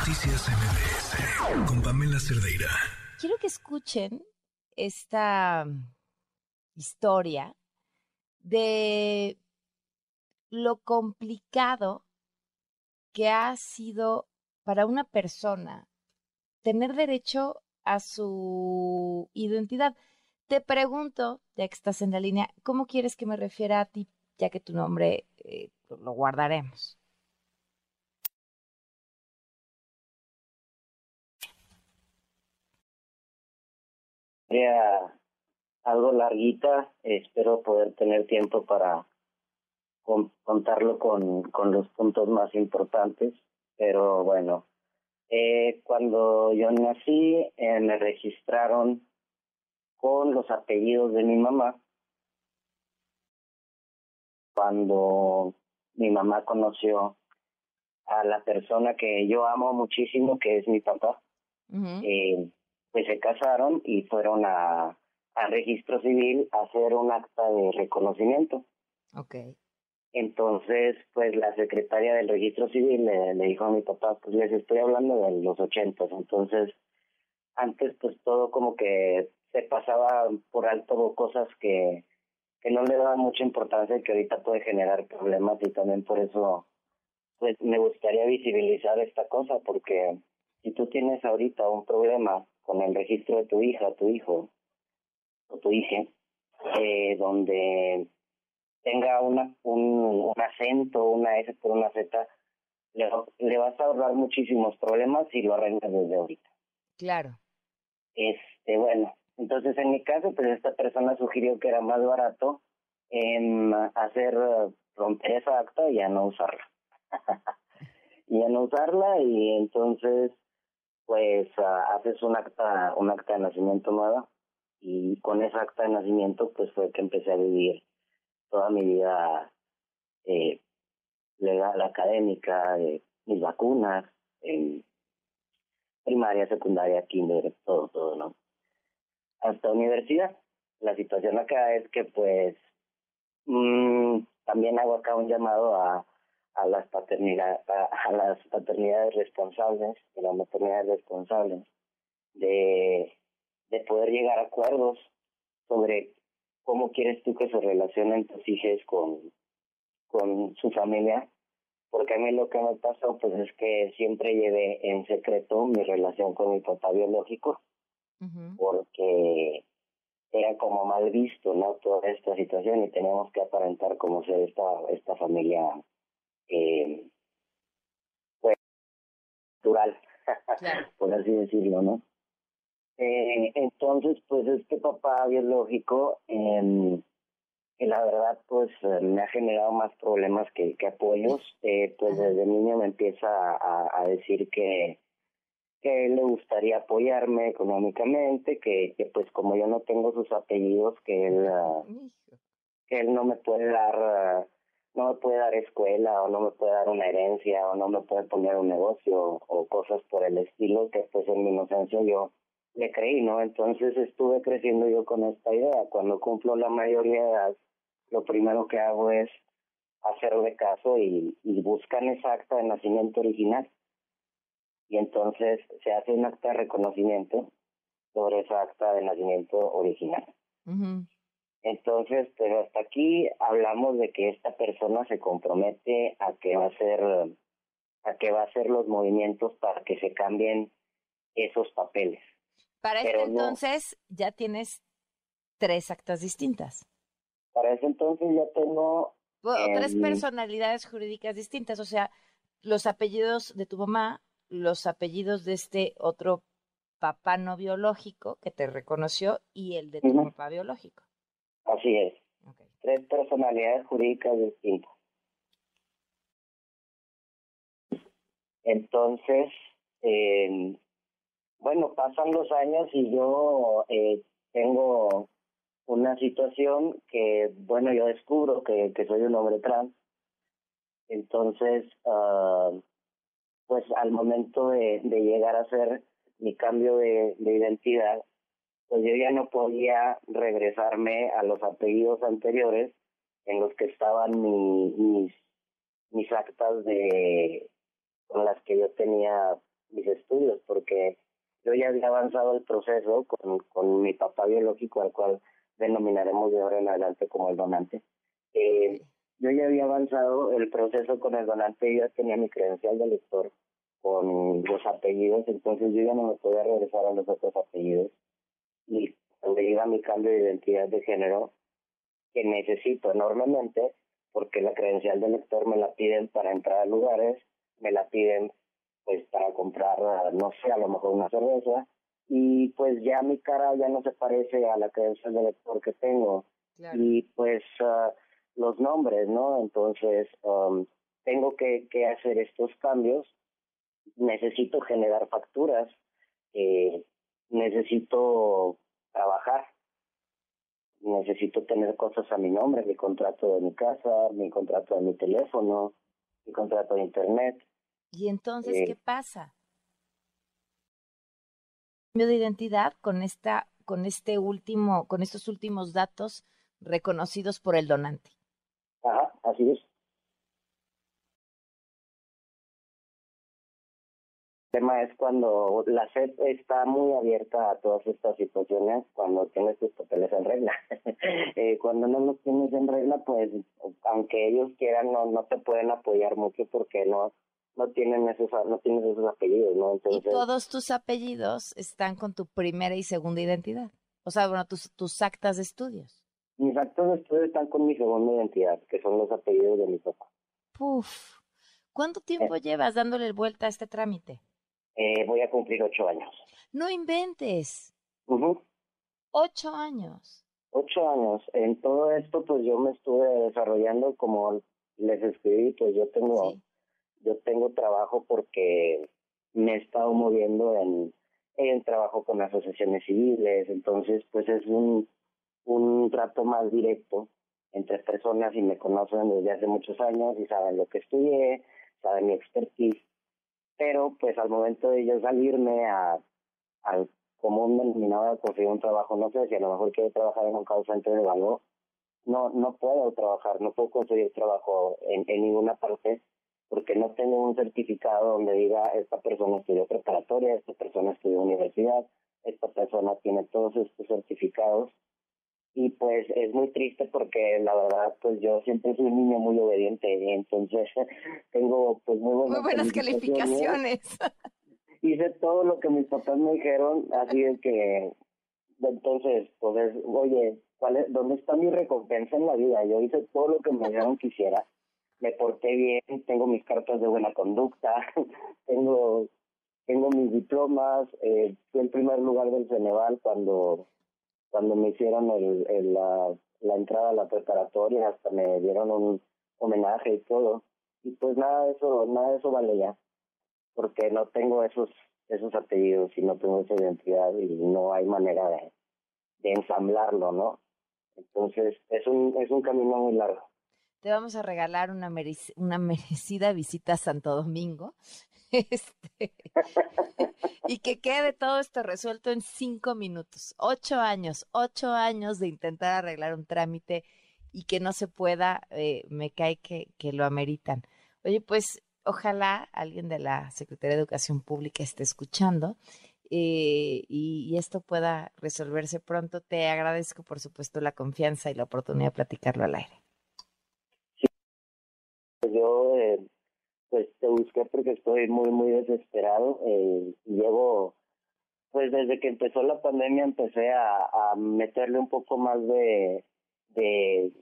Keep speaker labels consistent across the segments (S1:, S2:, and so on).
S1: Noticias MBS con Pamela Cerdeira.
S2: Quiero que escuchen esta historia de lo complicado que ha sido para una persona tener derecho a su identidad. Te pregunto, ya que estás en la línea, ¿cómo quieres que me refiera a ti, ya que tu nombre eh, lo guardaremos?
S3: Algo larguita, espero poder tener tiempo para contarlo con, con los puntos más importantes, pero bueno, eh, cuando yo nací eh, me registraron con los apellidos de mi mamá. Cuando mi mamá conoció a la persona que yo amo muchísimo, que es mi papá, eh, pues se casaron y fueron a, a registro civil a hacer un acta de reconocimiento.
S2: Okay.
S3: Entonces, pues la secretaria del registro civil le, dijo a mi papá, pues les estoy hablando de los ochentas, entonces antes pues todo como que se pasaba por alto cosas que, que no le daban mucha importancia y que ahorita puede generar problemas y también por eso pues me gustaría visibilizar esta cosa porque si tú tienes ahorita un problema con el registro de tu hija, tu hijo o tu hija, eh, donde tenga una, un, un acento, una S por una Z, le, le vas a ahorrar muchísimos problemas si lo arreglas desde ahorita.
S2: Claro.
S3: Este, bueno, entonces en mi caso, pues esta persona sugirió que era más barato en hacer romper esa acta y ya no usarla. y ya no usarla y entonces pues haces un acta, un acta de nacimiento nueva y con esa acta de nacimiento pues fue que empecé a vivir toda mi vida eh, legal, académica, mis vacunas, primaria, secundaria, kinder, todo, todo, ¿no? Hasta universidad. La situación acá es que, pues, mmm, también hago acá un llamado a, a las paternidades, a, las paternidades responsables, de las maternidades responsables, de, de poder llegar a acuerdos sobre cómo quieres tú que se relacionen tus hijos con, con su familia, porque a mí lo que me pasó pues es que siempre llevé en secreto mi relación con mi papá biológico, porque era como mal visto, ¿no? Toda esta situación y teníamos que aparentar como ser esta, esta familia, eh, pues, natural, por así decirlo, ¿no? Eh, entonces, pues este papá biológico, eh, la verdad, pues me ha generado más problemas que, que apoyos. Eh, pues desde niño me empieza a, a decir que, que le gustaría apoyarme económicamente, que, que pues como yo no tengo sus apellidos, que él, ah, que él no me puede dar... Ah, no me puede dar escuela o no me puede dar una herencia o no me puede poner un negocio o cosas por el estilo que pues en mi inocencia yo le creí, ¿no? Entonces estuve creciendo yo con esta idea. Cuando cumplo la mayoría de edad, lo primero que hago es hacerle caso y, y buscan esa acta de nacimiento original. Y entonces se hace un acta de reconocimiento sobre esa acta de nacimiento original. Entonces, pero hasta aquí hablamos de que esta persona se compromete a que va a hacer a que va a hacer los movimientos para que se cambien esos papeles.
S2: Para ese entonces ya tienes tres actas distintas.
S3: Para ese entonces ya tengo...
S2: tres personalidades jurídicas distintas, o sea, los apellidos de tu mamá, los apellidos de este otro papá no biológico que te reconoció y el de tu papá biológico.
S3: Así es. Tres personalidades jurídicas distintas. Entonces, eh, bueno, pasan los años y yo eh, tengo una situación que, bueno, yo descubro que, que soy un hombre trans. Entonces, uh, pues al momento de, de llegar a hacer mi cambio de, de identidad, pues yo ya no podía regresarme a los apellidos anteriores en los que estaban mi, mis, mis actas de con las que yo tenía mis estudios, porque yo ya había avanzado el proceso con, con mi papá biológico, al cual denominaremos de ahora en adelante como el donante. Eh, yo ya había avanzado el proceso con el donante, yo ya tenía mi credencial de lector con los apellidos, entonces yo ya no me podía regresar a los otros apellidos. Y cuando llega mi cambio de identidad de género, que necesito enormemente, porque la credencial de lector me la piden para entrar a lugares, me la piden pues para comprar, no sé, a lo mejor una cerveza, y pues ya mi cara ya no se parece a la credencial de lector que tengo. Y pues uh, los nombres, ¿no? Entonces, um, tengo que, que hacer estos cambios, necesito generar facturas, eh, necesito trabajar, necesito tener cosas a mi nombre, mi contrato de mi casa, mi contrato de mi teléfono, mi contrato de internet.
S2: ¿Y entonces qué eh, pasa? de identidad con esta con este último con estos últimos datos reconocidos por el donante.
S3: Ajá, así es. El tema es cuando la SED está muy abierta a todas estas situaciones cuando tienes tus papeles en regla. eh, cuando no los tienes en regla, pues aunque ellos quieran, no, no te pueden apoyar mucho porque no no tienen esos no tienes esos apellidos, ¿no?
S2: Entonces, y todos tus apellidos están con tu primera y segunda identidad. O sea, bueno, tus, tus actas de estudios.
S3: Mis actas de estudios están con mi segunda identidad, que son los apellidos de mi papá.
S2: Puf. ¿Cuánto tiempo eh. llevas dándole vuelta a este trámite?
S3: Eh, voy a cumplir ocho años.
S2: No inventes. Ocho años.
S3: Ocho años. En todo esto, pues yo me estuve desarrollando como les escribí, pues yo tengo yo tengo trabajo porque me he estado moviendo en, en trabajo con asociaciones civiles, entonces pues es un, un trato más directo entre personas y me conocen desde hace muchos años y saben lo que estudié, saben mi expertise, pero pues al momento de yo salirme a, al común denominado de conseguir un trabajo, no sé si a lo mejor quiero trabajar en un call center de algo, no, no puedo trabajar, no puedo conseguir trabajo en, en ninguna parte porque no tengo un certificado donde diga esta persona estudió preparatoria, esta persona estudió universidad, esta persona tiene todos estos certificados y pues es muy triste porque la verdad pues yo siempre soy un niño muy obediente y entonces tengo pues muy
S2: buenas, muy buenas calificaciones.
S3: Hice todo lo que mis papás me dijeron, así es que entonces pues oye, ¿cuál es, ¿dónde está mi recompensa en la vida? Yo hice todo lo que me dijeron que hiciera me porté bien, tengo mis cartas de buena conducta, tengo tengo mis diplomas, eh, fui el primer lugar del Ceneval cuando cuando me hicieron el, el, la, la entrada a la preparatoria, hasta me dieron un homenaje y todo. Y pues nada de eso, nada de eso vale ya, porque no tengo esos esos apellidos y no tengo esa identidad y no hay manera de, de ensamblarlo, ¿no? Entonces es un es un camino muy largo
S2: te vamos a regalar una, una merecida visita a Santo Domingo. Este, y que quede todo esto resuelto en cinco minutos. Ocho años, ocho años de intentar arreglar un trámite y que no se pueda, eh, me cae que, que lo ameritan. Oye, pues ojalá alguien de la Secretaría de Educación Pública esté escuchando eh, y, esto pueda resolverse pronto. Te agradezco, por supuesto, la confianza y la oportunidad de platicarlo al aire
S3: yo eh, pues te busqué porque estoy muy, muy desesperado. Eh, llevo, pues desde que empezó la pandemia empecé a, a meterle un poco más de, de,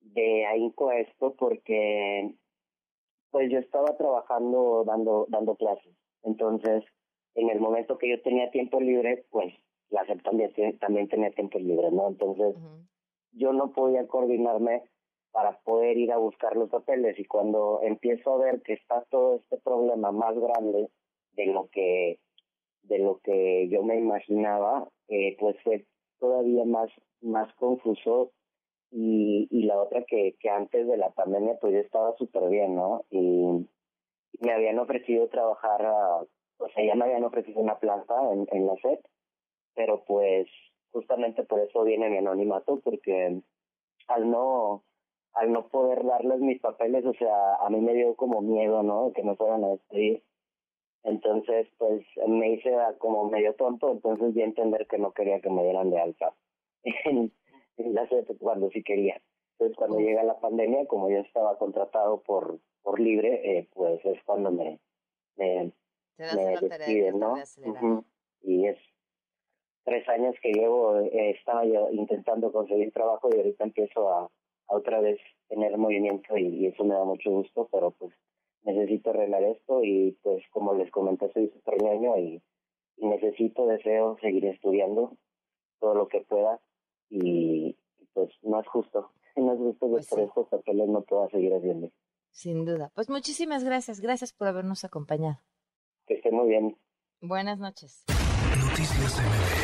S3: de ahínco a esto porque pues yo estaba trabajando dando, dando clases. Entonces, en el momento que yo tenía tiempo libre, pues la SEP también, también tenía tiempo libre, ¿no? Entonces, yo no podía coordinarme para poder ir a buscar los papeles. Y cuando empiezo a ver que está todo este problema más grande de lo que de lo que yo me imaginaba eh, pues fue todavía más más confuso. Y, y la otra que, que antes de la pandemia pues yo estaba súper bien no y, me habían ofrecido trabajar o sea ya me habían ofrecido una planta en, en la SEP pero pues justamente por eso viene mi anonimato porque al no al no poder darles mis papeles, o sea, a mí me dio como miedo, ¿no? Que me fueran a despedir. Entonces, pues me hice como medio tonto, entonces di a entender que no quería que me dieran de alta en, la cuando sí quería. Entonces, cuando llega la pandemia, como yo estaba contratado por por libre, eh, pues es cuando me, me, me despiden, ¿no? Y es tres años que llevo, eh, estaba yo intentando conseguir trabajo y ahorita empiezo a otra vez tener movimiento y, eso me da mucho gusto, pero pues necesito arreglar esto y pues como les comenté soy súper año y, necesito, deseo seguir estudiando todo lo que pueda y pues no es justo, no es justo que pues por estos papeles no pueda seguir haciendo.
S2: Sin duda. Pues muchísimas gracias, gracias por habernos acompañado.
S3: Que esté muy bien.
S2: Buenas noches.
S1: Noticias MBS